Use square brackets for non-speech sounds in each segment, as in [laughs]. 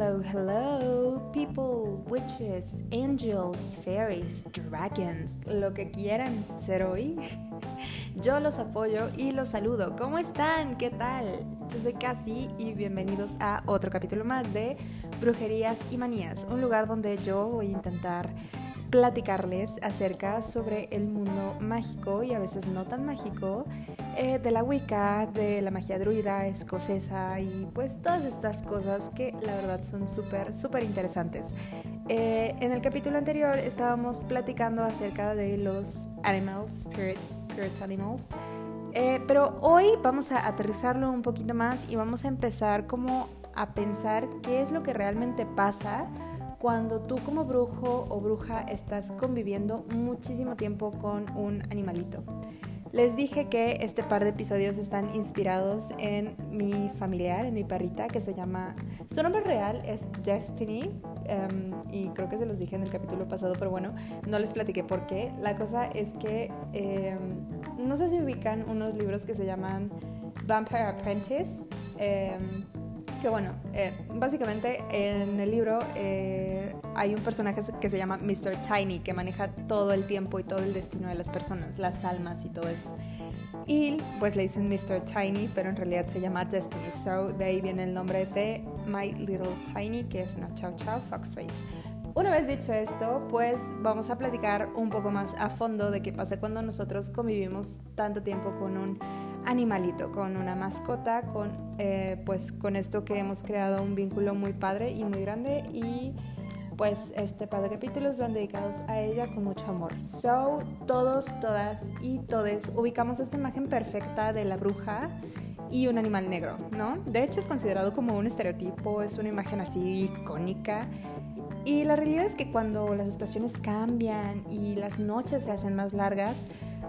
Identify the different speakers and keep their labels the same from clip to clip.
Speaker 1: Hello, hello, people, witches, angels, fairies, dragons, lo que quieran ser hoy. [laughs] Yo los apoyo y los saludo. ¿Cómo están? ¿Qué tal? Yo soy Cassie y bienvenidos a otro capítulo más de Brujerías y Manías, un lugar donde yo voy a intentar platicarles acerca sobre el mundo mágico y a veces no tan mágico eh, de la Wicca, de la magia druida escocesa y pues todas estas cosas que la verdad son súper, súper interesantes. Eh, en el capítulo anterior estábamos platicando acerca de los animals, spirits, spirit animals. Eh, pero hoy vamos a aterrizarlo un poquito más y vamos a empezar como a pensar qué es lo que realmente pasa cuando tú como brujo o bruja estás conviviendo muchísimo tiempo con un animalito. Les dije que este par de episodios están inspirados en mi familiar, en mi perrita, que se llama... Su nombre real es Destiny, em, y creo que se los dije en el capítulo pasado, pero bueno, no les platiqué por qué. La cosa es que em, no sé si ubican unos libros que se llaman Vampire Apprentice. Em, que bueno, eh, básicamente en el libro eh, hay un personaje que se llama Mr. Tiny, que maneja todo el tiempo y todo el destino de las personas, las almas y todo eso. Y pues le dicen Mr. Tiny, pero en realidad se llama Destiny. So de ahí viene el nombre de My Little Tiny, que es una chao chao foxface. Una vez dicho esto, pues vamos a platicar un poco más a fondo de qué pasa cuando nosotros convivimos tanto tiempo con un animalito, con una mascota, con, eh, pues con esto que hemos creado un vínculo muy padre y muy grande y pues este par de capítulos van dedicados a ella con mucho amor. So, todos, todas y todes ubicamos esta imagen perfecta de la bruja y un animal negro, ¿no? De hecho es considerado como un estereotipo, es una imagen así icónica. Y la realidad es que cuando las estaciones cambian y las noches se hacen más largas,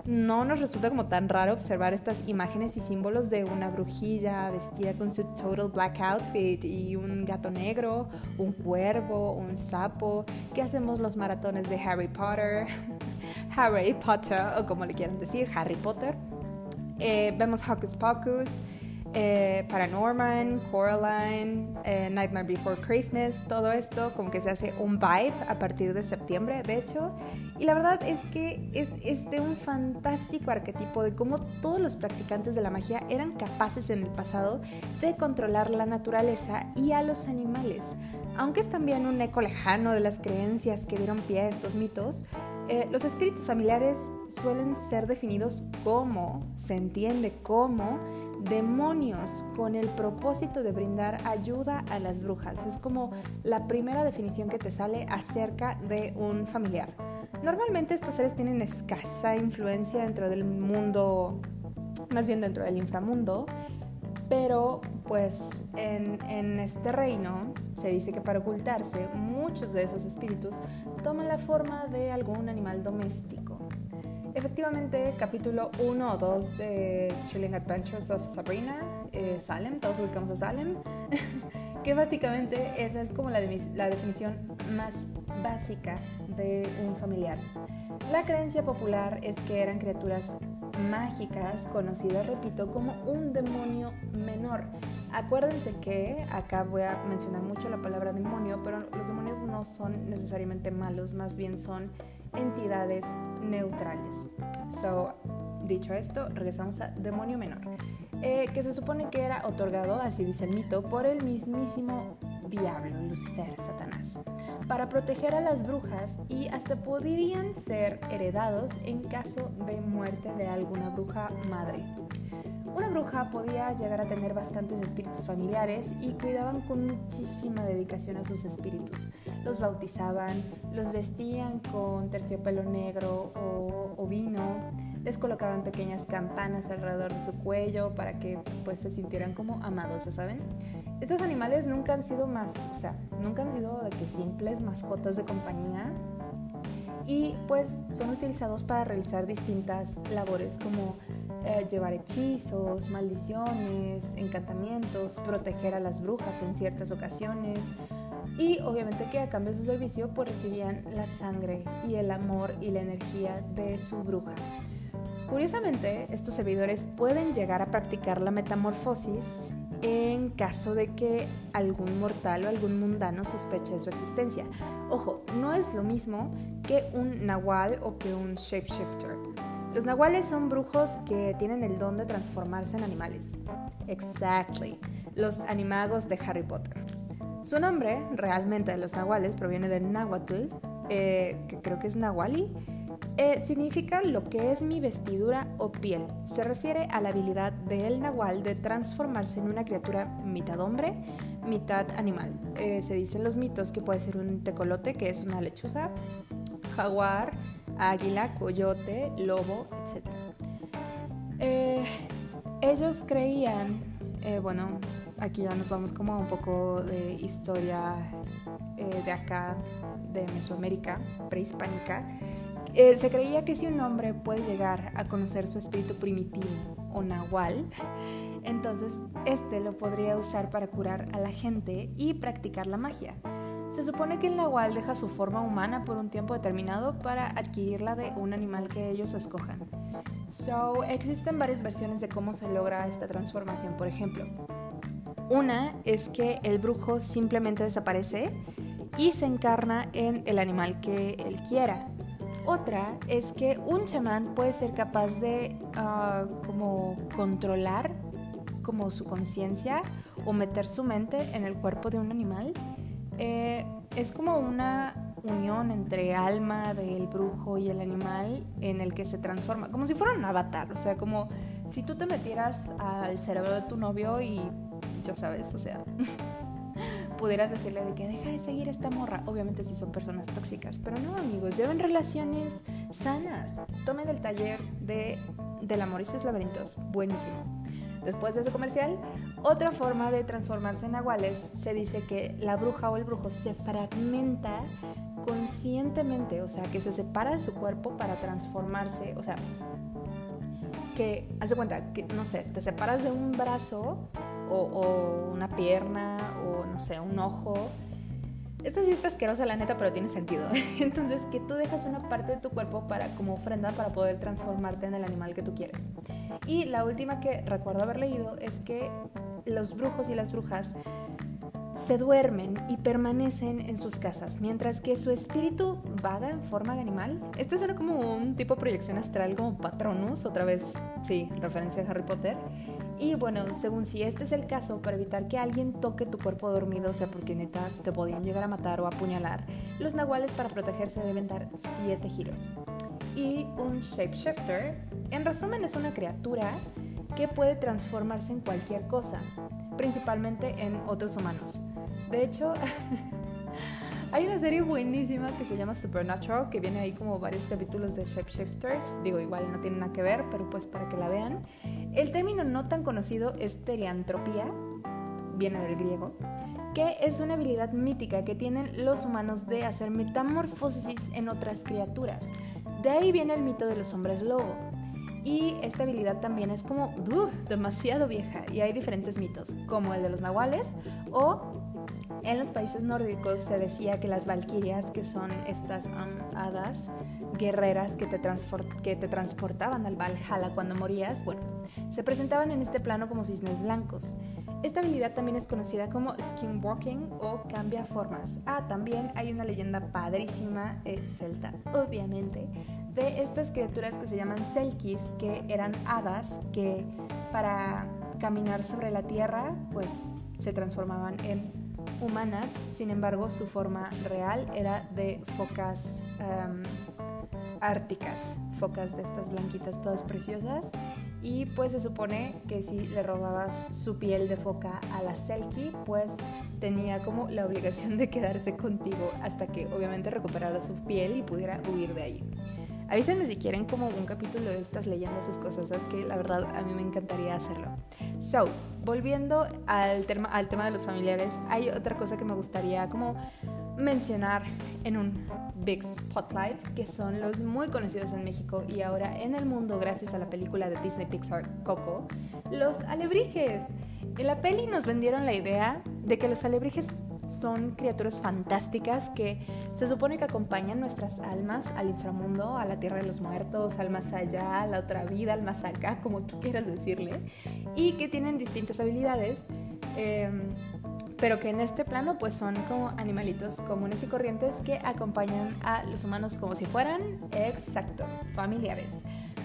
Speaker 1: no nos resulta como tan raro observar estas imágenes y símbolos de una brujilla vestida con su total black outfit y un gato negro, un cuervo, un sapo, que hacemos los maratones de Harry Potter, [laughs] Harry Potter o como le quieran decir, Harry Potter. Eh, vemos Hocus Pocus eh, Paranorman, Coraline, eh, Nightmare Before Christmas, todo esto como que se hace un vibe a partir de septiembre, de hecho. Y la verdad es que es, de un fantástico arquetipo de cómo todos los practicantes de la magia eran capaces en el pasado de controlar la naturaleza y a los animales. Aunque es también un eco lejano de las creencias que dieron pie a estos mitos, eh, los espíritus familiares suelen ser definidos como, se entiende como, demonios con el propósito de brindar ayuda a las brujas. Es como la primera definición que te sale acerca de un familiar. Normalmente estos seres tienen escasa influencia dentro del mundo, más bien dentro del inframundo, pero pues en, en, este reino se dice que para ocultarse muchos de esos espíritus toman la forma de algún animal doméstico. Efectivamente, capítulo 1 o 2 de Chilling Adventures of Sabrina, eh, Salem, todos ubicamos a Salem, [laughs] que básicamente esa es como la, la definición más básica de un familiar. La creencia popular es que eran criaturas mágicas conocidas, repito, como un demonio menor. Acuérdense que acá voy a mencionar mucho la palabra demonio, pero los demonios no son necesariamente malos, más bien son entidades neutrales. So, dicho esto, regresamos a demonio menor, eh, que se supone que era otorgado, así dice el mito, por el mismísimo diablo, Lucifer, Satanás, para proteger a las brujas y hasta podrían ser heredados en caso de muerte de alguna bruja madre. Una bruja podía llegar a tener bastantes espíritus familiares y cuidaban con muchísima dedicación a sus espíritus. Los bautizaban, los vestían con terciopelo negro o, vino, les colocaban pequeñas campanas alrededor de su cuello para que pues se sintieran como amados, ¿saben? Estos animales nunca han sido más, o sea, nunca han sido de que simples mascotas de compañía y pues son utilizados para realizar distintas labores como eh, llevar hechizos, maldiciones, encantamientos, proteger a las brujas en ciertas ocasiones y obviamente que a cambio de su servicio pues recibían la sangre y el amor y la energía de su bruja. Curiosamente, estos servidores pueden llegar a practicar la metamorfosis en caso de que algún mortal o algún mundano sospeche de su existencia. Ojo, no es lo mismo que un nahual o que un shapeshifter. Los nahuales son brujos que tienen el don de transformarse en animales. Exactly. Los animagos de Harry Potter. Su nombre, realmente de los nahuales, proviene del náhuatl, eh, que creo que es nahuali, eh, significa lo que es mi vestidura o piel. Se refiere a la habilidad del nahual de transformarse en una criatura mitad hombre, mitad animal. Eh, se dicen los mitos que puede ser un tecolote, que es una lechuza, jaguar, águila, coyote, lobo, etc. ellos creían, bueno, aquí ya nos vamos como a un poco de historia de acá, de Mesoamérica, prehispánica, eh, se creía que si un hombre puede llegar a conocer su espíritu primitivo o nahual, entonces este lo podría usar para curar a la gente y practicar la magia. Se supone que el nahual deja su forma humana por un tiempo determinado para adquirirla de un animal que ellos escojan. So, existen varias versiones de cómo se logra esta transformación, por ejemplo. Una es que el brujo simplemente desaparece y se encarna en el animal que él quiera. Otra es que un chamán puede ser capaz de ah, como controlar como su conciencia o meter su mente en el cuerpo de un animal. Eh, es como una unión entre alma del brujo y el animal en el que se transforma, como si fuera un avatar, o sea, como si tú te metieras al cerebro de tu novio y ya sabes, o sea, [laughs] pudieras decirle de que deja de seguir esta morra. Obviamente si son personas tóxicas, pero no amigos, lleven relaciones sanas. Tomen el taller de del amor y sus laberintos, buenísimo. Después de ese comercial, otra forma de transformarse en nahuales se dice que la bruja o el brujo se fragmenta conscientemente, o sea, que se separa de su cuerpo para transformarse, o sea, que, haz de cuenta, que, no sé, te separas de un brazo o, una pierna o no sé, un ojo. Esta sí está asquerosa la neta, pero tiene sentido. [laughs] Entonces, que tú dejas una parte de tu cuerpo para como ofrenda para poder transformarte en el animal que tú quieres. Y la última que recuerdo haber leído es que los brujos y las brujas se duermen y permanecen en sus casas, mientras que su espíritu vaga en forma de animal. Este suena como un tipo de proyección astral como Patronus, otra vez, sí, referencia a Harry Potter. Y bueno, según si este es el caso, para evitar que alguien toque tu cuerpo dormido, o sea, porque neta te podían llegar a matar o apuñalar, los nahuales para protegerse deben dar 7 giros. Y un shapeshifter, en resumen, es una criatura que puede transformarse en cualquier cosa, principalmente en otros humanos. De hecho, [laughs] hay una serie buenísima que se llama Supernatural, que viene ahí como varios capítulos de Shapeshifters. Digo, igual no tiene nada que ver, pero pues para que la vean. El término no tan conocido es teriantropía, viene del griego, que es una habilidad mítica que tienen los humanos de hacer metamorfosis en otras criaturas. De ahí viene el mito de los hombres lobo. Y esta habilidad también es como demasiado vieja y hay diferentes mitos, como el de los nahuales o en los países nórdicos se decía que las valquirias, que son estas um, hadas guerreras que te, que te transportaban al Valhalla cuando morías, bueno, se presentaban en este plano como cisnes blancos. Esta habilidad también es conocida como skinwalking o cambia formas. Ah, también hay una leyenda padrísima eh, celta, obviamente, de estas criaturas que se llaman selkis, que eran hadas que para caminar sobre la tierra, pues se transformaban en humanas, sin embargo su forma real era de focas em, árticas, focas de estas blanquitas todas preciosas. Y pues se supone que si le robabas su piel de foca a la Selkie, pues tenía como la obligación de quedarse contigo hasta que obviamente recuperara su piel y pudiera huir de ahí. Avísenme si quieren como un capítulo de estas leyendas, esas cosas, es que la verdad a mí me encantaría hacerlo. So, volviendo al tema, al tema de los familiares, hay otra cosa que me gustaría como mencionar en un big spotlight, que son los muy conocidos en México y ahora en el mundo gracias a la película de Disney Pixar Coco, los alebrijes. En la peli nos vendieron la idea de que los alebrijes son criaturas fantásticas que se supone que acompañan nuestras almas al inframundo, a la tierra de los muertos, al más allá, a la otra vida, al más acá, como tú quieras decirle, y que tienen distintas habilidades. Em, pero que en este plano pues son como animalitos comunes y corrientes que acompañan a los humanos como si fueran, exacto, familiares.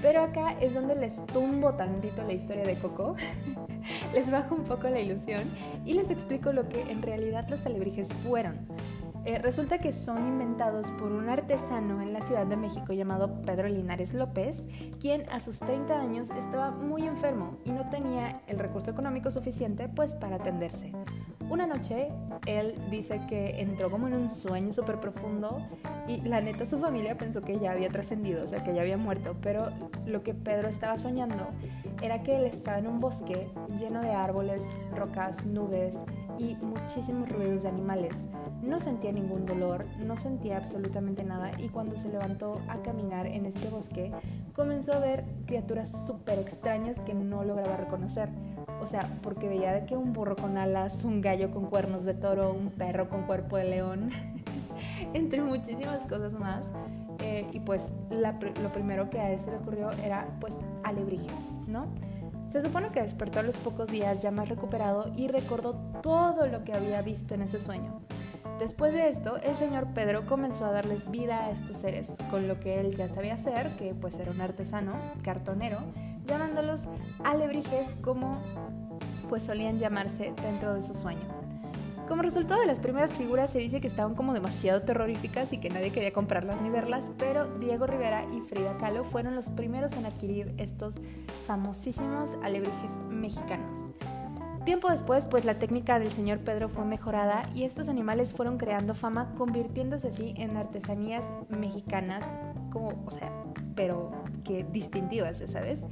Speaker 1: Pero acá es donde les tumbo tantito la historia de Coco, [laughs] les bajo un poco la ilusión y les explico lo que en realidad los alebrijes fueron. Eh, resulta que son inventados por un artesano en la Ciudad de México llamado Pedro Linares López, quien a sus 30 años estaba muy enfermo y no tenía el recurso económico suficiente pues para atenderse. Una noche él dice que entró como en un sueño súper profundo y la neta su familia pensó que ya había trascendido, o sea que ya había muerto, pero lo que Pedro estaba soñando era que él estaba en un bosque lleno de árboles, rocas, nubes y muchísimos ruidos de animales. No sentía ningún dolor, no sentía absolutamente nada y cuando se levantó a caminar en este bosque comenzó a ver criaturas súper extrañas que no lograba reconocer. O sea, porque veía de que un burro con alas, un gallo con cuernos de toro, un perro con cuerpo de león, [laughs] entre muchísimas cosas más. Eh, y pues lo primero que a él se le ocurrió era pues alebrijes, ¿no? Se supone que despertó a los pocos días ya más recuperado y recordó todo lo que había visto en ese sueño. Después de esto, el señor Pedro comenzó a darles vida a estos seres, con lo que él ya sabía hacer, que pues era un artesano, cartonero, llamándolos alebrijes como pues solían llamarse dentro de su sueño. Como resultado de las primeras figuras se dice que estaban como demasiado terroríficas y que nadie quería comprarlas ni verlas, pero Diego Rivera y Frida Kahlo fueron los primeros en adquirir estos famosísimos alebrijes mexicanos. Tiempo después, pues la técnica del señor Pedro fue mejorada y estos animales fueron creando fama, convirtiéndose así en artesanías mexicanas, como, o sea, pero que distintivas, ¿sabes?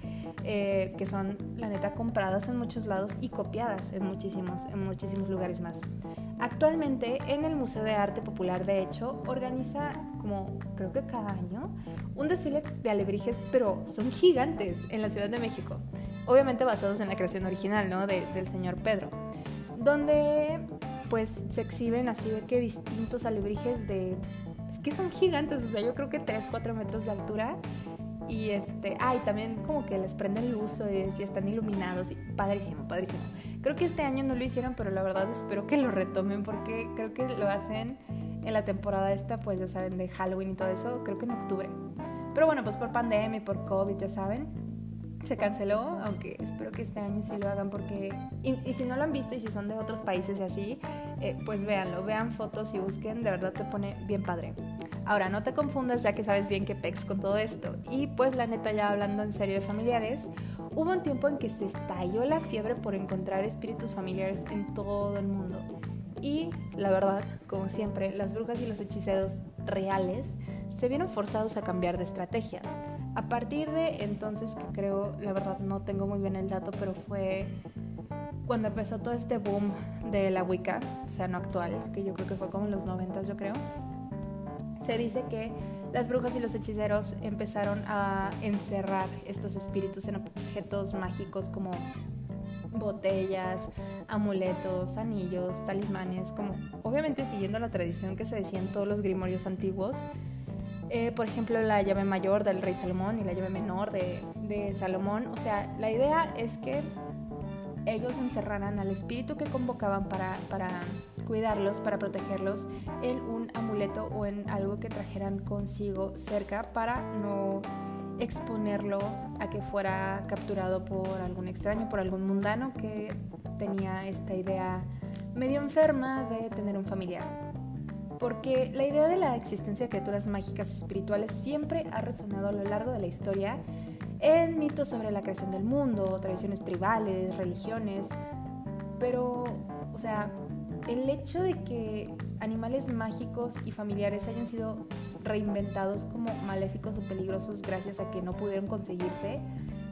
Speaker 1: Eh, que son, la neta, compradas en muchos lados y copiadas en muchísimos, en muchísimos lugares más. Actualmente, en el Museo de Arte Popular, de hecho, organiza como, creo que cada año, un desfile de alebrijes, pero son gigantes en la Ciudad de México. Obviamente basados en la creación original, ¿no? del señor Pedro. Donde, pues, se exhiben así de que distintos alebrijes de es que son gigantes, o sea, yo creo que 3, 4 metros de altura. Y este, ay, también como que les prenden luces y están iluminados. Y padrísimo, padrísimo. Creo que este año no lo hicieron, pero la verdad espero que lo retomen porque creo que lo hacen en la temporada esta, pues ya saben, de Halloween y todo eso, creo que en octubre. Pero bueno, pues por pandemia y por COVID, ya saben, se canceló, aunque espero que este año sí lo hagan porque, y, si no lo han visto y si son de otros países y así, eh, pues véanlo, vean fotos y busquen, de verdad se pone bien padre. Ahora, no te confundas ya que sabes bien que pex con todo esto. Y pues la neta, ya hablando en serio de familiares, hubo un tiempo en que se estalló la fiebre por encontrar espíritus familiares en todo el mundo. Y la verdad, como siempre, las brujas y los hechiceros reales se vieron forzados a cambiar de estrategia. A partir de entonces, que creo, la verdad no tengo muy bien el dato, pero fue cuando empezó todo este boom de la Wicca, o sea, no actual, que yo creo que fue como en los 90, yo creo, se dice que las brujas y los hechiceros empezaron a encerrar estos espíritus en objetos mágicos como botellas, amuletos, anillos, talismanes, como obviamente siguiendo la tradición que se decía en todos los grimorios antiguos, eh, por ejemplo, la llave mayor del rey Salomón y la llave menor de, Salomón. O sea, la idea es que ellos encerraran al espíritu que convocaban para, para cuidarlos, para protegerlos, en un amuleto o en algo que trajeran consigo cerca para no exponerlo a que fuera capturado por algún extraño, por algún mundano que tenía esta idea medio enferma de tener un familiar porque la idea de la existencia de criaturas mágicas espirituales siempre ha resonado a lo largo de la historia en mitos sobre la creación del mundo, tradiciones tribales, religiones, pero, o sea, el hecho de que animales mágicos y familiares hayan sido reinventados como maléficos o peligrosos gracias a que no pudieron conseguirse,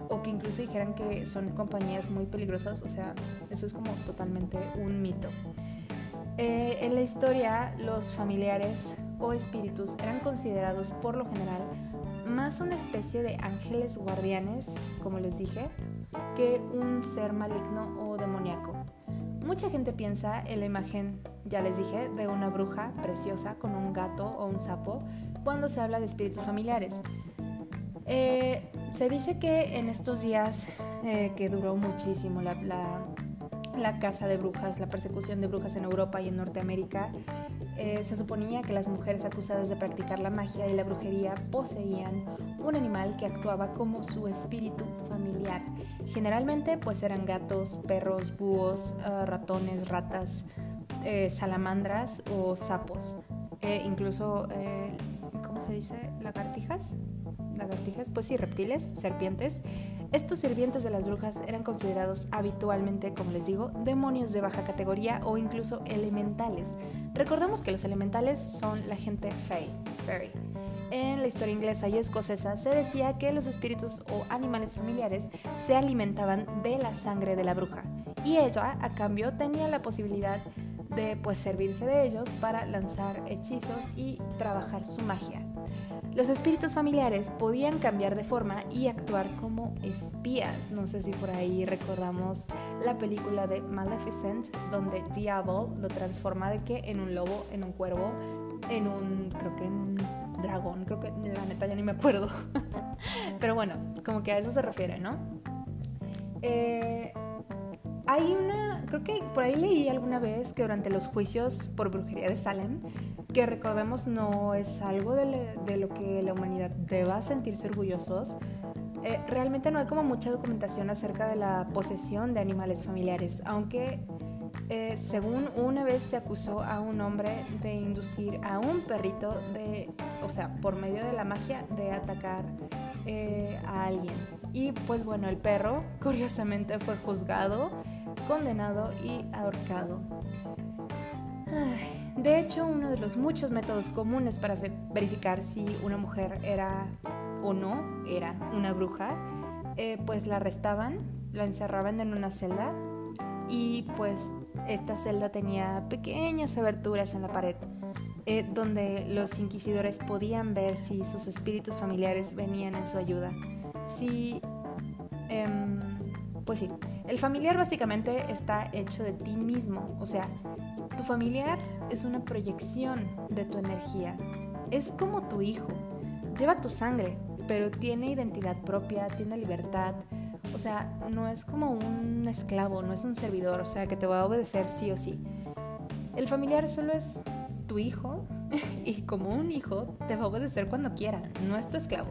Speaker 1: o que incluso dijeran que son compañías muy peligrosas, o sea, eso es como totalmente un mito. Eh, en la historia, los familiares o espíritus eran considerados por lo general más una especie de ángeles guardianes, como les dije, que un ser maligno o demoníaco. Mucha gente piensa en la imagen, ya les dije, de una bruja preciosa con un gato o un sapo cuando se habla de espíritus familiares. Eh, se dice que en estos días eh, que duró muchísimo la, la, caza de brujas, la persecución de brujas en Europa y en Norteamérica, eh, se suponía que las mujeres acusadas de practicar la magia y la brujería poseían un animal que actuaba como su espíritu familiar. Generalmente pues eran gatos, perros, búhos, ah, ratones, ratas, eh, salamandras o sapos. incluso, ¿cómo se dice? Lagartijas lagartijas, pues sí, reptiles, serpientes. Estos sirvientes de las brujas eran considerados habitualmente, como les digo, demonios de baja categoría o incluso elementales. Recordamos que los elementales son la gente fey, fairy. En la historia inglesa y escocesa se decía que los espíritus o animales familiares se alimentaban de la sangre de la bruja y ella, a cambio, tenía la posibilidad de pues servirse de ellos para lanzar hechizos y trabajar su magia. Los espíritus familiares podían cambiar de forma y actuar como espías. No sé si por ahí recordamos la película de Maleficent, donde Diablo lo transforma de que en un lobo, en un cuervo, en un, creo que en un dragón, creo que la neta ya ni me acuerdo. [laughs] Pero bueno, como que a eso se refiere, ¿no? Eh, hay una, creo que por ahí leí alguna vez que durante los juicios por brujería de Salem, que recordemos no es algo de, lo que la humanidad deba sentirse orgullosos, eh, realmente no hay como mucha documentación acerca de la posesión de animales familiares, aunque eh, según una vez se acusó a un hombre de inducir a un perrito de, o sea, por medio de la magia, de atacar eh, a alguien. Y pues bueno, el perro curiosamente fue juzgado condenado y ahorcado. de hecho, uno de los muchos métodos comunes para verificar si una mujer era o no era una bruja, eh, pues la arrestaban, la encerraban en una celda y pues esta celda tenía pequeñas aberturas en la pared eh, donde los inquisidores podían ver si sus espíritus familiares venían en su ayuda. Si, em, pues sí, el familiar básicamente está hecho de ti mismo, o sea, tu familiar es una proyección de tu energía. Es como tu hijo. Lleva tu sangre, pero tiene identidad propia, tiene libertad. O sea, no es como un esclavo, no es un servidor, o sea, que te va a obedecer sí o sí. El familiar solo es tu hijo [laughs] y como un hijo te va a obedecer cuando quiera, no es tu esclavo.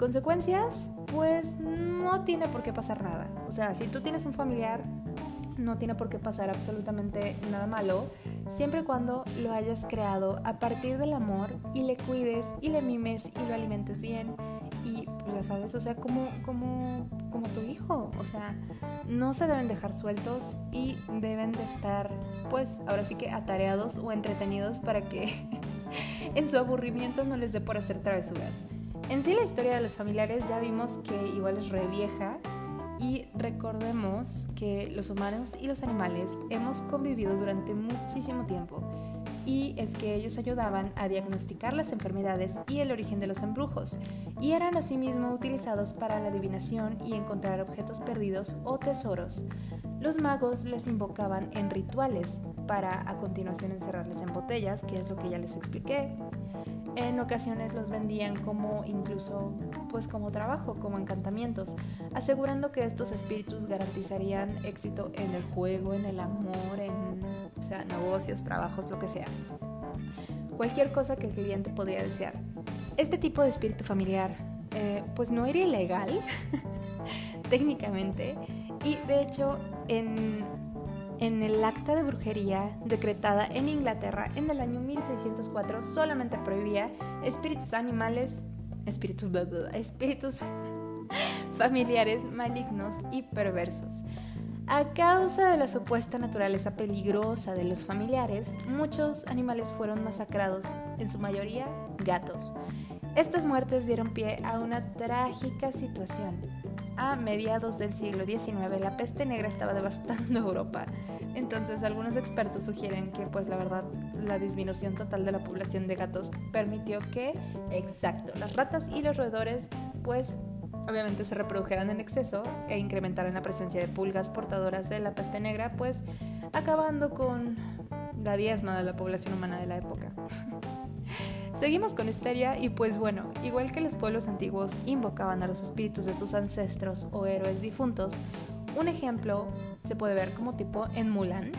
Speaker 1: Consecuencias, pues no tiene por qué pasar nada. O sea, si tú tienes un familiar, no tiene por qué pasar absolutamente nada malo, siempre y cuando lo hayas creado a partir del amor y le cuides y le mimes y lo alimentes bien y pues ya sabes, o sea, como, como, como tu hijo, o sea, no se deben dejar sueltos y deben de estar, pues ahora sí que atareados o entretenidos para que [laughs] en su aburrimiento no les dé por hacer travesuras. En sí la historia de los familiares ya vimos que igual es re vieja y recordemos que los humanos y los animales hemos convivido durante muchísimo tiempo y es que ellos ayudaban a diagnosticar las enfermedades y el origen de los embrujos y eran asimismo utilizados para la adivinación y encontrar objetos perdidos o tesoros. Los magos les invocaban en rituales para a continuación encerrarles en botellas, que es lo que ya les expliqué, en ocasiones los vendían como incluso pues como trabajo, como encantamientos, asegurando que estos espíritus garantizarían éxito en el juego, en el amor, en negocios, trabajos, lo que sea. Cualquier cosa que el siguiente podría desear. Este tipo de espíritu familiar eh, pues no era ilegal [laughs] técnicamente y de hecho en en el acta de brujería decretada en Inglaterra en el año 1604 solamente prohibía espíritus animales, espíritus, espíritus [laughs] familiares malignos y perversos. A causa de la supuesta naturaleza peligrosa de los familiares, muchos animales fueron masacrados, en su mayoría gatos. Estas muertes dieron pie a una trágica situación a mediados del siglo XIX la peste negra estaba devastando [laughs] Europa. Entonces algunos expertos sugieren que pues la verdad la disminución total de la población de gatos permitió que, exacto, las ratas y los roedores pues obviamente se reprodujeran en exceso e incrementaran la presencia de pulgas portadoras de la peste negra, pues acabando con la diezma de la población humana de la época. [laughs] Seguimos con Histeria y pues bueno, igual que los pueblos antiguos invocaban a los espíritus de sus ancestros o héroes difuntos, un ejemplo se puede ver como tipo en Mulan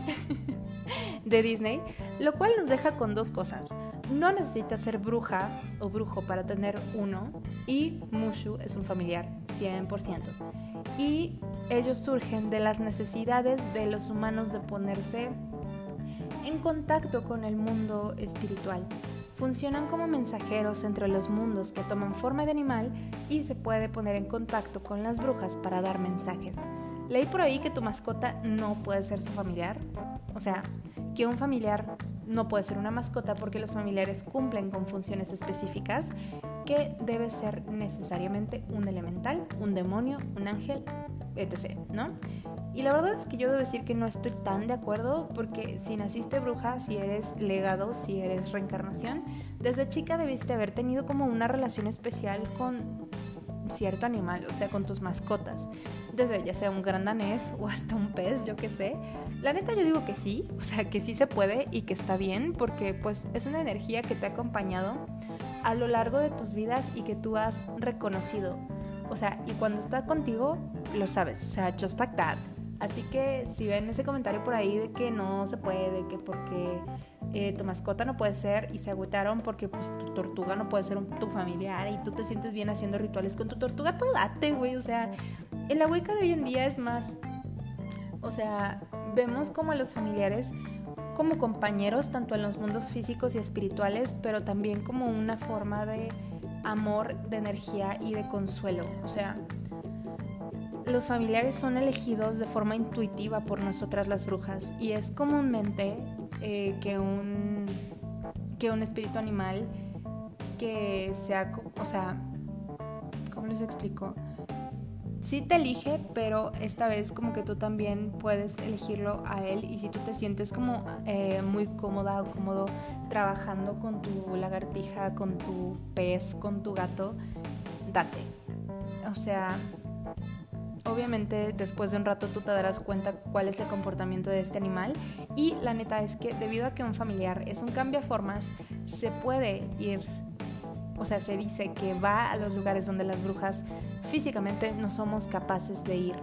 Speaker 1: [laughs] de Disney, lo cual nos deja con dos cosas. No necesitas ser bruja o brujo para tener uno y Mushu es un familiar 100%. Y ellos surgen de las necesidades de los humanos de ponerse en contacto con el mundo espiritual. Funcionan como mensajeros entre los mundos que toman forma de animal y se puede poner en contacto con las brujas para dar mensajes. Leí por ahí que tu mascota no puede ser su familiar. O sea, que un familiar no puede ser una mascota porque los familiares cumplen con funciones específicas que debe ser necesariamente un elemental, un demonio, un ángel, etc. ¿no? Y la verdad es que yo debo decir que no estoy tan de acuerdo porque si naciste bruja, si eres legado, si eres reencarnación, desde chica debiste haber tenido como una relación especial con cierto animal, o sea, con tus mascotas, desde ya sea un gran danés o hasta un pez, yo qué sé. La neta yo digo que sí, o sea, que sí se puede y que está bien, porque pues es una energía que te ha acompañado a lo largo de tus vidas y que tú has reconocido. O sea, y cuando está contigo, lo sabes, o sea, just like that. Así que si ven ese comentario por ahí de que no se puede, que porque eh, tu mascota no puede ser y se agüitaron porque pues tu tortuga no puede ser tu familiar y tú te sientes bien haciendo rituales con tu tortuga, tú date, güey. O sea, en la Wicca de hoy en día es más, o sea, vemos como a los familiares como compañeros tanto en los mundos físicos y espirituales, pero también como una forma de amor, de energía y de consuelo. O sea, los familiares son elegidos de forma intuitiva por nosotras las brujas y es comúnmente eh, que, un, que un espíritu animal que sea, o sea, ¿cómo les explico? Sí te elige, pero esta vez como que tú también puedes elegirlo a él y si tú te sientes como eh, muy cómoda o cómodo trabajando con tu lagartija, con tu pez, con tu gato, date. O sea, obviamente después de un rato tú te darás cuenta cuál es el comportamiento de este animal y la neta es que debido a que un familiar es un cambio formas, se puede ir, o sea, se dice que va a los lugares donde las brujas físicamente no somos capaces de ir.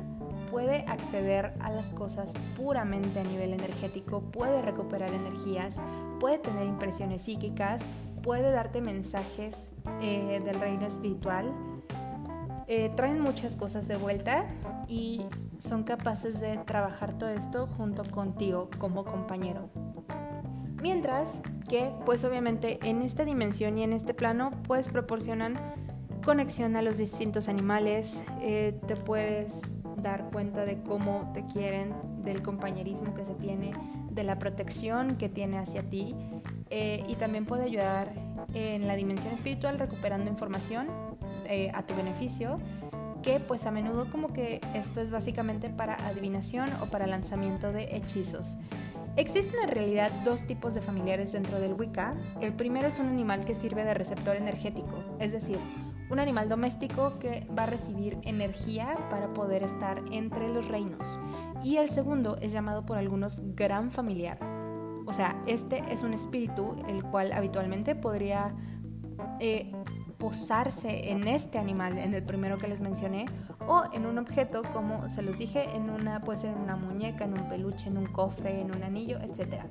Speaker 1: Puede acceder a las cosas puramente a nivel energético, puede recuperar energías, puede tener impresiones psíquicas, puede darte mensajes eh, del reino espiritual eh, traen muchas cosas de vuelta y son capaces de trabajar todo esto junto contigo como compañero. Mientras que, pues obviamente en esta dimensión y en este plano, pues proporcionan conexión a los distintos animales, eh, te puedes dar cuenta de cómo te quieren, del compañerismo que se tiene, de la protección que tiene hacia ti eh, y también puede ayudar en la dimensión espiritual recuperando información eh, a tu beneficio, que pues a menudo como que esto es básicamente para adivinación o para lanzamiento de hechizos. Existen en realidad dos tipos de familiares dentro del Wicca. El primero es un animal que sirve de receptor energético, es decir, un animal doméstico que va a recibir energía para poder estar entre los reinos. Y el segundo es llamado por algunos gran familiar. O sea, este es un espíritu el cual habitualmente podría eh, posarse en este animal, en el primero que les mencioné, o en un objeto, como se los dije, en una, puede ser en una muñeca, en un peluche, en un cofre, en un anillo, etc.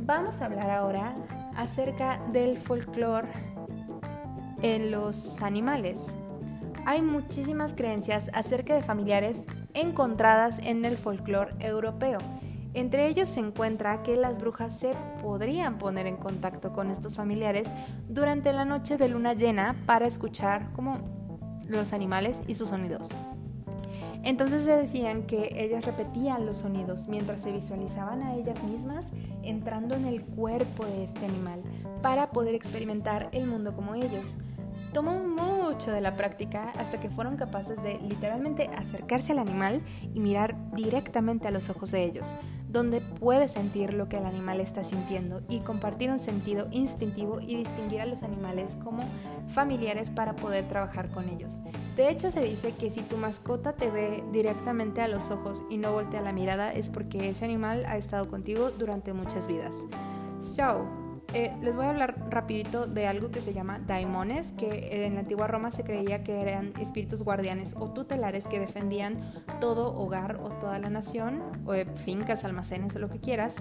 Speaker 1: Vamos a hablar ahora acerca del folclore en los animales. Hay muchísimas creencias acerca de familiares encontradas en el folclore europeo entre ellos se encuentra que las brujas se podrían poner en contacto con estos familiares durante la noche de luna llena para escuchar como los animales y sus sonidos. Entonces se decían que ellas repetían los sonidos mientras se visualizaban a ellas mismas entrando en el cuerpo de este animal para poder experimentar el mundo como ellos. Tomó mucho de la práctica hasta que fueron capaces de literalmente acercarse al animal y mirar directamente a los ojos de ellos, donde puede sentir lo que el animal está sintiendo y compartir un sentido instintivo y distinguir a los animales como familiares para poder trabajar con ellos. De hecho, se dice que si tu mascota te ve directamente a los ojos y no voltea la mirada es porque ese animal ha estado contigo durante muchas vidas. So, eh, les voy a hablar rapidito de algo que se llama daimones, que en la antigua Roma se creía que eran espíritus guardianes o tutelares que defendían todo hogar o toda la nación, o fincas, almacenes o lo que quieras.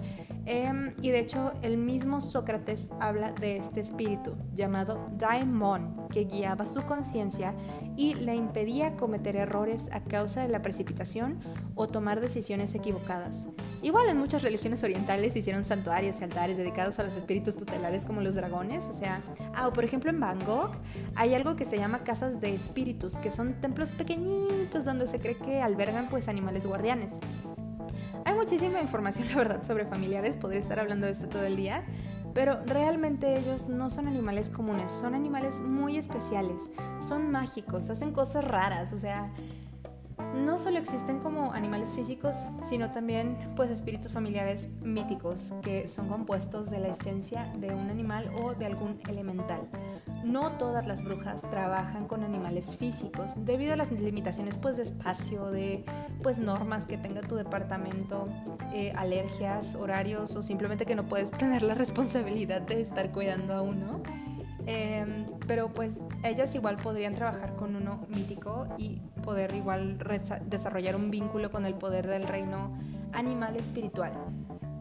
Speaker 1: Em, y de hecho el mismo Sócrates habla de este espíritu llamado daimon, que guiaba su conciencia y le impedía cometer errores a causa de la precipitación o tomar decisiones equivocadas. Igual en muchas religiones orientales hicieron santuarios y altares dedicados a los espíritus tutelares como los dragones, o sea, ah, o por ejemplo en Bangkok hay algo que se llama casas de espíritus, que son templos pequeñitos donde se cree que albergan pues animales guardianes. Hay muchísima información, [laughs] la verdad, sobre familiares, podría estar hablando de esto todo el día, pero realmente ellos no son animales comunes, son animales muy especiales, son mágicos, hacen cosas raras, o sea, no solo existen como animales físicos, sino también pues espíritus familiares míticos que son compuestos de la esencia de un animal o de algún elemental. No todas las brujas trabajan con animales físicos debido a las limitaciones pues de espacio, de pues normas que tenga tu departamento, eh, alergias, horarios o simplemente que no puedes [laughs] tener la responsabilidad de estar cuidando a uno. Em, pero pues ellas igual podrían trabajar con uno mítico y poder igual desarrollar un vínculo con el poder del reino animal espiritual.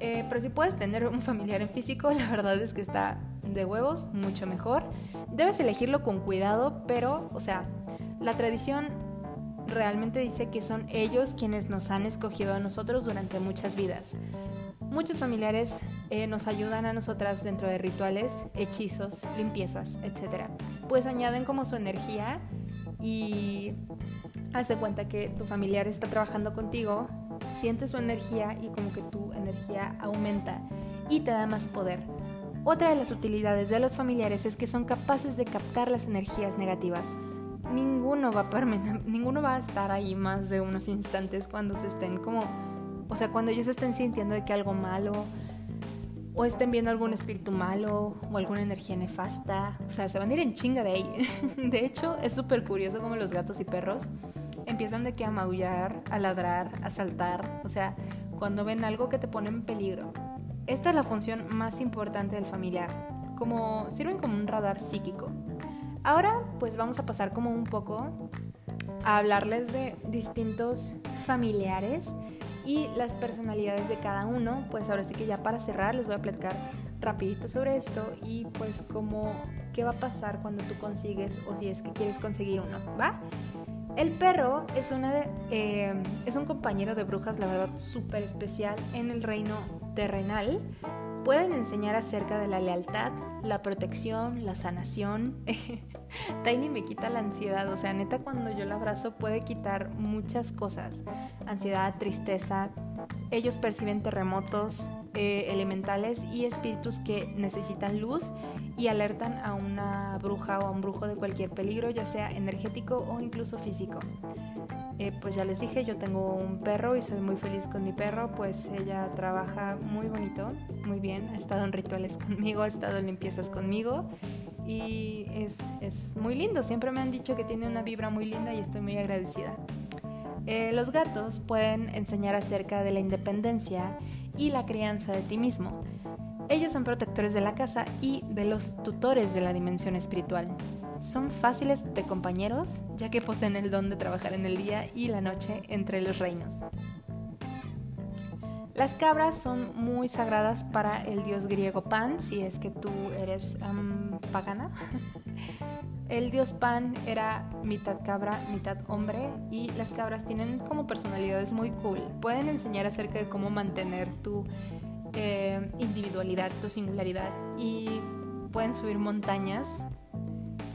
Speaker 1: Eh, pero si puedes tener un familiar en físico, la verdad es que está de huevos, mucho mejor. Debes elegirlo con cuidado, pero, o sea, la tradición realmente dice que son ellos quienes nos han escogido a nosotros durante muchas vidas. Muchos familiares eh, nos ayudan a nosotras dentro de rituales, hechizos, limpiezas, etc. Pues añaden como su energía y hace cuenta que tu familiar está trabajando contigo, siente su energía y como que tu energía aumenta y te da más poder. Otra de las utilidades de los familiares es que son capaces de captar las energías negativas. Ninguno va a, [laughs] ninguno va a estar ahí más de unos instantes cuando se estén como o sea, cuando ellos estén sintiendo de que algo malo o estén viendo algún espíritu malo o alguna energía nefasta, o sea, se van a ir en chinga de ahí. [laughs] De hecho, es súper curioso como los gatos y perros empiezan de que a maullar, a ladrar, a saltar, o sea, cuando ven algo que te pone en peligro. Esta es la función más importante del familiar, como sirven como un radar psíquico. Ahora, pues vamos a pasar como un poco a hablarles de distintos familiares y las personalidades de cada uno. Pues ahora sí que ya para cerrar les voy a platicar rapidito sobre esto y pues como qué va a pasar cuando tú consigues o si es que quieres conseguir uno, ¿va? El perro es, una de, eh, es un compañero de brujas, la verdad, súper especial en el reino terrenal. Pueden enseñar acerca de la lealtad, la protección, la sanación. [laughs] [laughs] Tiny me quita la ansiedad, o sea, neta cuando yo la abrazo puede quitar muchas cosas. Ansiedad, tristeza. Ellos perciben terremotos eh, elementales y espíritus que necesitan luz y alertan a una bruja o a un brujo de cualquier peligro, ya sea energético o incluso físico. Eh, pues ya les dije, yo tengo un perro y soy muy feliz con mi perro, pues ella trabaja muy bonito, muy bien, ha estado en rituales [laughs] conmigo, ha estado en limpiezas conmigo y es, es muy lindo, siempre me han dicho que tiene una vibra muy linda y estoy muy agradecida. Eh, los gatos pueden enseñar acerca de la independencia y la crianza de ti mismo. Ellos son protectores de la casa y de los tutores de la dimensión espiritual. Son fáciles de compañeros, ya que poseen el don de trabajar en el día y la noche entre los reinos. Las cabras son muy sagradas para el dios griego Pan, si es que tú eres pagana. El dios Pan era mitad cabra, mitad hombre y las cabras tienen como personalidades muy cool. Pueden enseñar acerca de cómo mantener tu eh, individualidad, tu singularidad y pueden subir montañas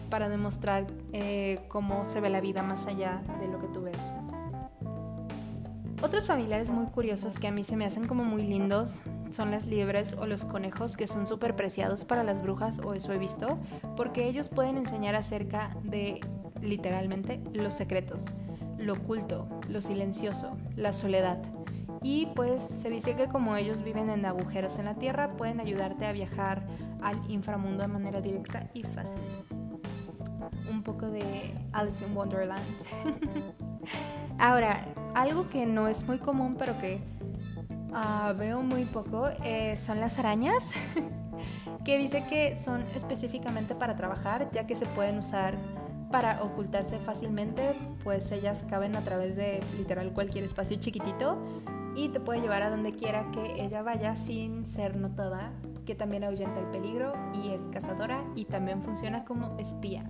Speaker 1: para demostrar eh, cómo se ve la vida más allá de lo que tú ves. Otros familiares muy curiosos que a mí se me hacen como muy lindos son las liebres o los conejos que son súper preciados para las brujas, o eso he visto, porque ellos pueden enseñar acerca de literalmente los secretos, lo oculto, lo silencioso, la soledad. Y pues se dice que como ellos viven en agujeros en la tierra, pueden ayudarte a viajar al inframundo de manera directa y fácil. Un poco de Alice in Wonderland. [laughs] Ahora, algo que no es muy común, pero que uh, veo muy poco, eh, son las arañas, [laughs] que dice que son específicamente para trabajar, ya que se pueden usar para ocultarse fácilmente, pues ellas caben a través de literal cualquier espacio chiquitito y te puede llevar a donde quiera que ella vaya sin ser notada, que también ahuyenta el peligro y es cazadora y también funciona como espía.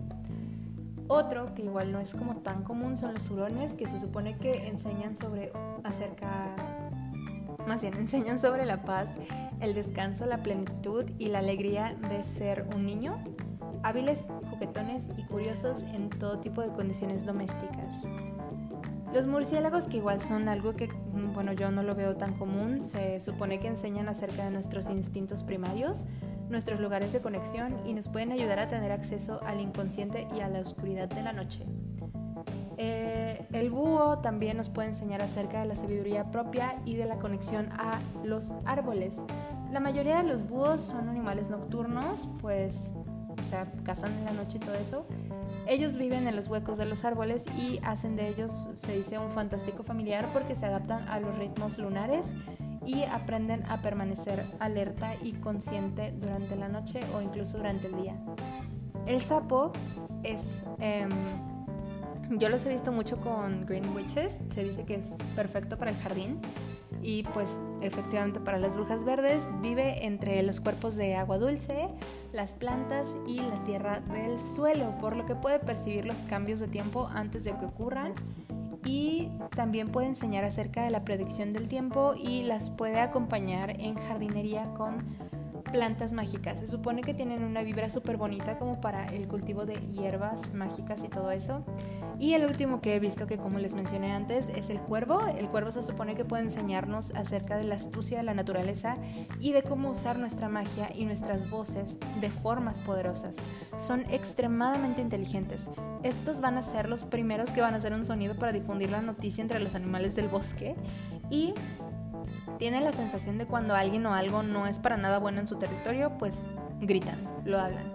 Speaker 1: Otro que igual no es como tan común son los hurones, que se supone que enseñan sobre acerca más bien enseñan sobre la paz, el descanso, la plenitud y la alegría de ser un niño, hábiles, juguetones y curiosos en todo tipo de condiciones domésticas. Los murciélagos, que igual son algo que, bueno, yo no lo veo tan común, se supone que enseñan acerca de nuestros instintos primarios, nuestros lugares de conexión y nos pueden ayudar a tener acceso al inconsciente y a la oscuridad de la noche. Eh, el búho también nos puede enseñar acerca de la sabiduría propia y de la conexión a los árboles. La mayoría de los búhos son animales nocturnos, pues, o sea, cazan en la noche y todo eso. Ellos viven en los huecos de los árboles y hacen de ellos, se dice, un fantástico familiar porque se adaptan a los ritmos lunares y aprenden a permanecer alerta y consciente durante la noche o incluso durante el día. El sapo es... Em, yo los he visto mucho con Green Witches, se dice que es perfecto para el jardín. Y pues efectivamente para las brujas verdes vive entre los cuerpos de agua dulce, las plantas y la tierra del suelo, por lo que puede percibir los cambios de tiempo antes de que ocurran. Y también puede enseñar acerca de la predicción del tiempo y las puede acompañar en jardinería con plantas mágicas. Se supone que tienen una vibra súper bonita como para el cultivo de hierbas mágicas y todo eso. Y el último que he visto que como les mencioné antes es el cuervo. El cuervo se supone que puede enseñarnos acerca de la astucia de la naturaleza y de cómo usar nuestra magia y nuestras voces de formas poderosas. Son extremadamente inteligentes. Estos van a ser los primeros que van a hacer un sonido para difundir la noticia entre los animales del bosque y tienen la sensación de cuando alguien o algo no es para nada bueno en su territorio, pues gritan, lo hablan.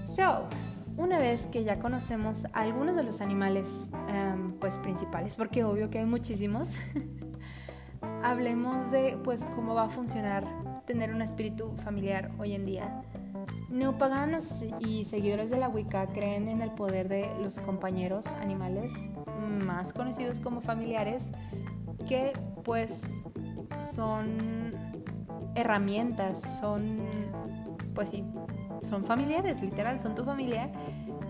Speaker 1: So, una vez que ya conocemos algunos de los animales em, pues principales, porque obvio que hay muchísimos, [laughs] hablemos de pues cómo va a funcionar tener un espíritu familiar hoy en día. Neopaganos y seguidores de la Wicca creen en el poder de los compañeros animales, más conocidos como familiares, que pues son herramientas, son pues sí, son familiares, literal, son tu familia,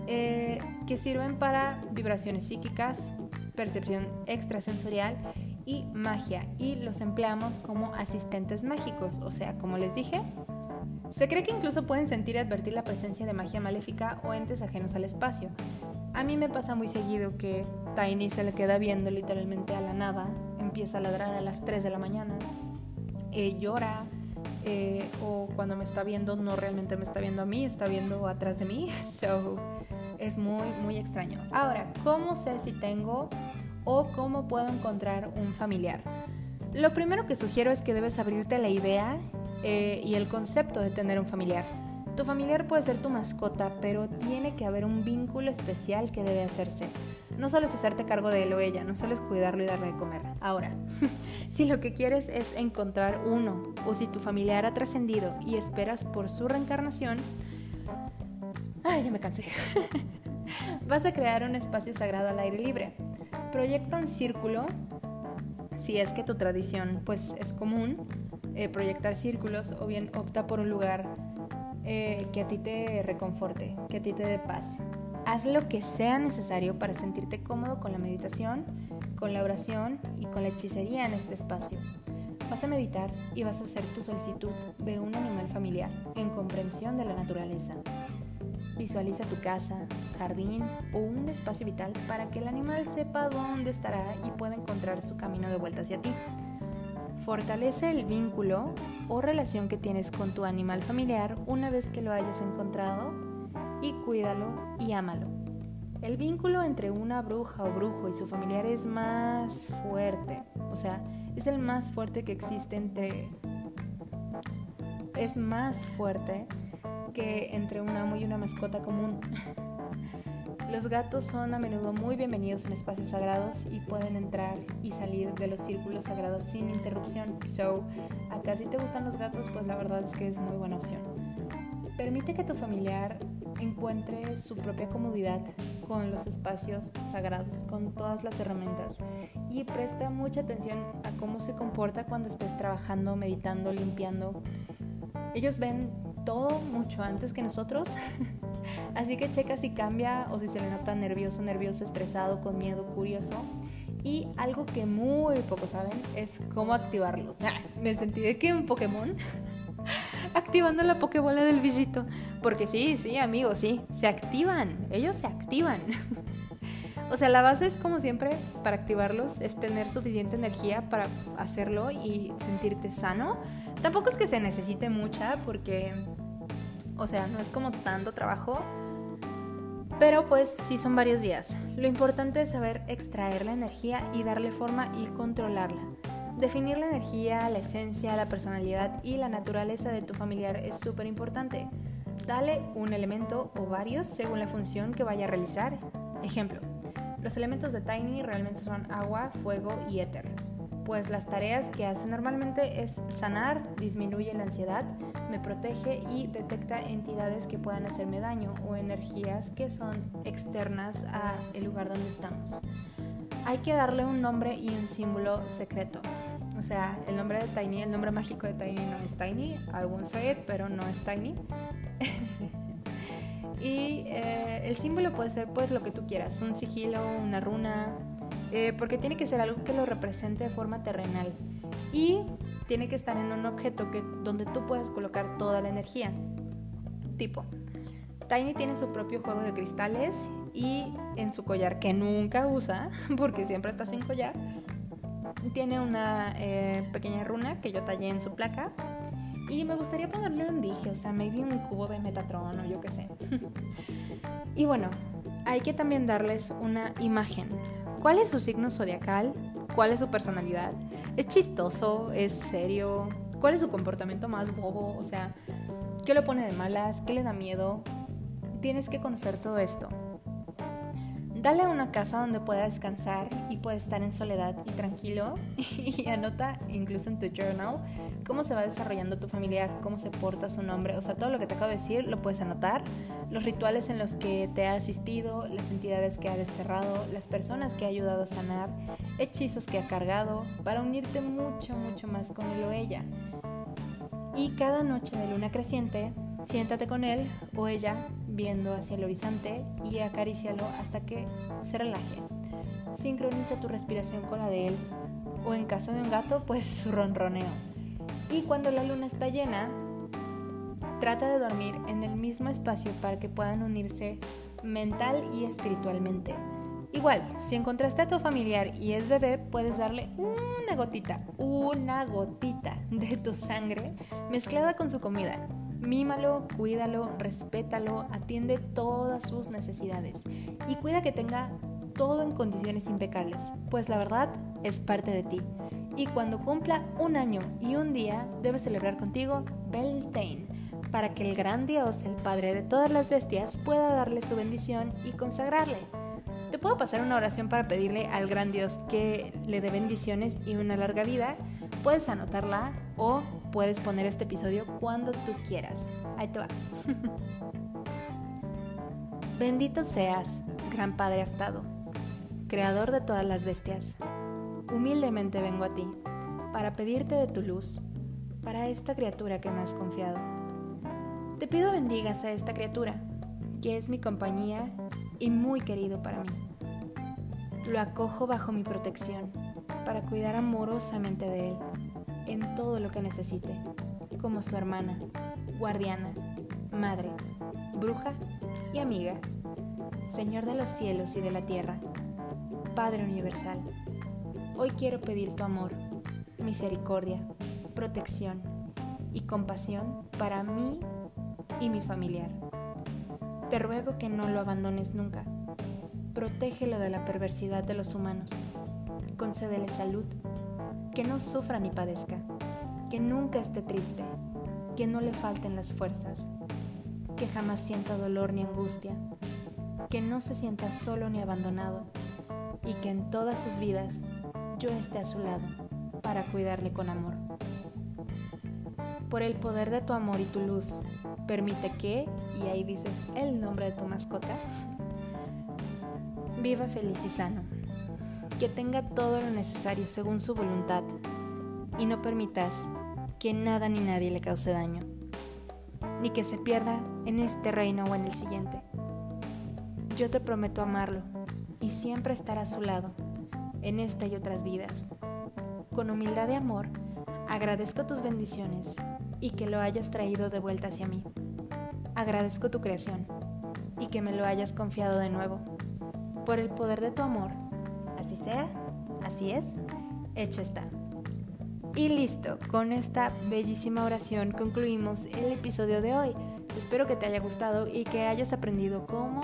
Speaker 1: eh, que sirven para vibraciones psíquicas, percepción extrasensorial y magia. Y los empleamos como asistentes mágicos, o sea, como les dije, se cree que incluso pueden sentir y advertir la presencia de magia maléfica o entes ajenos al espacio. A mí me pasa muy seguido que Tiny se le queda viendo literalmente a la nada, empieza a ladrar a las 3 de la mañana, eh, llora, eh, o cuando me está viendo no realmente me está viendo a mí, está viendo atrás de mí. [laughs] So, es muy, muy extraño. Ahora, ¿cómo sé si tengo o cómo puedo encontrar un familiar? Lo primero que sugiero es que debes abrirte la idea eh, y el concepto de tener un familiar. Tu familiar puede ser tu mascota, pero tiene que haber un vínculo especial que debe hacerse. No solo hacerte cargo de él o ella, no solo cuidarlo y darle de comer. Ahora, [laughs] si lo que quieres es encontrar uno, o si tu familiar ha trascendido y esperas por su reencarnación, ay, ya me cansé. [laughs] Vas a crear un espacio sagrado al aire libre. Proyecta un círculo, si es que tu tradición pues es común, eh, proyectar círculos o bien opta por un lugar eh, que a ti te reconforte, que a ti te dé paz. Haz lo que sea necesario para sentirte cómodo con la meditación, con la oración y con la hechicería en este espacio. Vas a meditar y vas a hacer tu solicitud de un animal familiar en comprensión de la naturaleza. Visualiza tu casa, jardín o un espacio vital para que el animal sepa dónde estará y pueda encontrar su camino de vuelta hacia ti. Fortalece el vínculo o relación que tienes con tu animal familiar una vez que lo hayas encontrado y cuídalo y ámalo. El vínculo entre una bruja o brujo y su familiar es más fuerte, o sea, es el más fuerte que existe entre... es más fuerte que entre un amo y una mascota común. [laughs] Los gatos son a menudo muy bienvenidos en espacios sagrados y pueden entrar y salir de los círculos sagrados sin interrupción. So, acá si te gustan los gatos, pues la verdad es que es muy buena opción. Permite que tu familiar encuentre su propia comodidad con los espacios sagrados, con todas las herramientas y presta mucha atención a cómo se comporta cuando estés trabajando, meditando, limpiando. Ellos ven todo mucho antes que nosotros [laughs] Así que checa si cambia o si se le nota nervioso, nervioso, estresado, con miedo, curioso. Y algo que muy pocos saben es cómo activarlos. [laughs] me sentí de que un Pokémon activando la Pokébola del bichito. Porque sí, sí, amigos, sí, se activan. Ellos se activan. [laughs] o sea, la base es como siempre para activarlos, es tener suficiente energía para hacerlo y sentirte sano. Tampoco es que se necesite mucha porque o sea, no es como tanto trabajo, pero pues sí son varios días. Lo importante es saber extraer la energía y darle forma y controlarla. Definir la energía, la esencia, la personalidad y la naturaleza de tu familiar es súper importante. Dale un elemento o varios según la función que vaya a realizar. Ejemplo, los elementos de Tiny realmente son agua, fuego y éter pues las tareas que hace normalmente es sanar, disminuye la ansiedad, me protege y detecta entidades que puedan hacerme daño o energías que son externas a el lugar donde estamos. Hay que darle un nombre y un símbolo secreto. O sea, el nombre de Tiny, el nombre mágico de Tiny no es Tiny, algún say pero no es Tiny. [laughs] y eh, el símbolo puede ser pues lo que tú quieras, un sigilo, una runa, eh, porque tiene que ser algo que lo represente de forma terrenal y tiene que estar en un objeto que, donde tú puedas colocar toda la energía. Tipo, Tiny tiene su propio juego de cristales y en su collar que nunca usa, [laughs] porque siempre está sin collar, tiene una eh, pequeña runa que yo tallé en su placa y me gustaría ponerle un dije, o sea, maybe un cubo de Metatron o yo qué sé. [laughs] y bueno, hay que también darles una imagen, ¿Cuál es su signo zodiacal? ¿Cuál es su personalidad? ¿Es chistoso? ¿Es serio? ¿Cuál es su comportamiento más bobo? O sea, ¿qué lo pone de malas? ¿Qué le da miedo? Tienes que conocer todo esto. Dale una casa donde pueda descansar y pueda estar en soledad y tranquilo [laughs] y anota incluso en tu journal cómo se va desarrollando tu familiar, cómo se porta su nombre, o sea, todo lo que te acabo de decir lo puedes anotar, los rituales en los que te ha asistido, las entidades que ha desterrado, las personas que ha ayudado a sanar, hechizos que ha cargado, para unirte mucho, mucho más con él o ella. Y cada noche de luna creciente, siéntate con él o ella viendo hacia el horizonte y acarícialo hasta que se relaje. Sincroniza tu respiración con la de él o en caso de un gato, pues [laughs] su ronroneo. Y cuando la luna está llena, trata de dormir en el mismo espacio para que puedan unirse mental y espiritualmente. Igual, si encontraste a tu familiar y es bebé, puedes darle una gotita, una gotita de tu sangre mezclada con su comida Mímalo, cuídalo, respétalo, atiende todas sus necesidades y cuida que tenga todo en condiciones impecables, pues la verdad es parte de ti. Y cuando cumpla un año y un día, debes celebrar contigo Beltane, para que el gran Dios, el Padre de todas las bestias, pueda darle su bendición y consagrarle. Te puedo pasar una oración para pedirle al gran Dios que le dé bendiciones y una larga vida. Puedes anotarla o puedes poner este episodio cuando tú quieras. Ahí te va. [laughs] Bendito seas, gran Padre Astado, Creador de todas las bestias. Humildemente vengo a ti para pedirte de tu luz para esta criatura que me has confiado. Te pido bendigas a esta criatura, que es mi compañía y muy querido para mí. Lo acojo bajo mi protección para cuidar amorosamente de él en todo lo que necesite, como su hermana, guardiana, madre, bruja y amiga, Señor de los cielos y de la tierra, Padre universal. Hoy quiero pedir tu amor, misericordia, protección y compasión para mí y mi familiar. Te ruego que no lo abandones nunca. Protégelo de la perversidad de los humanos. Concédele salud, que no sufra ni padezca, que nunca esté triste, que no le falten las fuerzas, que jamás sienta dolor ni angustia, que no se sienta solo ni abandonado y que en todas sus vidas yo esté a su lado para cuidarle con amor. Por el poder de tu amor y tu luz, permite que, y ahí dices el nombre de tu mascota, viva feliz y sano, que tenga todo lo necesario según su voluntad y no permitas que nada ni nadie le cause daño, ni que se pierda en este reino o en el siguiente. Yo te prometo amarlo y siempre estar a su lado, en esta y otras vidas. Con humildad y amor, agradezco tus bendiciones y que lo hayas traído de vuelta hacia mí. Agradezco tu creación y que me lo hayas confiado de nuevo. Por el poder de tu amor, así es, hecho está. Y listo, con esta bellísima oración concluimos el episodio de hoy. Espero que te haya gustado y que hayas aprendido cómo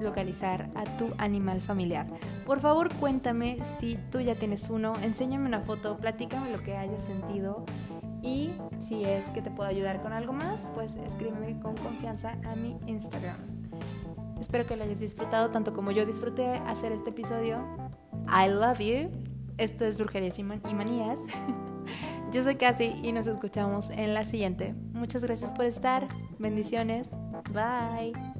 Speaker 1: localizar a tu animal familiar. Por favor, cuéntame si tú ya tienes uno, enséñame una foto, platícame lo que hayas sentido y si es que te puedo ayudar con algo más, pues escríbeme con confianza a mi Instagram. Espero que lo hayas disfrutado tanto como yo disfruté hacer este episodio. I love you. Esto es Brujerías y Manías. [laughs] Yo soy Cassie y nos escuchamos en la siguiente. Muchas gracias por estar. Bendiciones. Bye.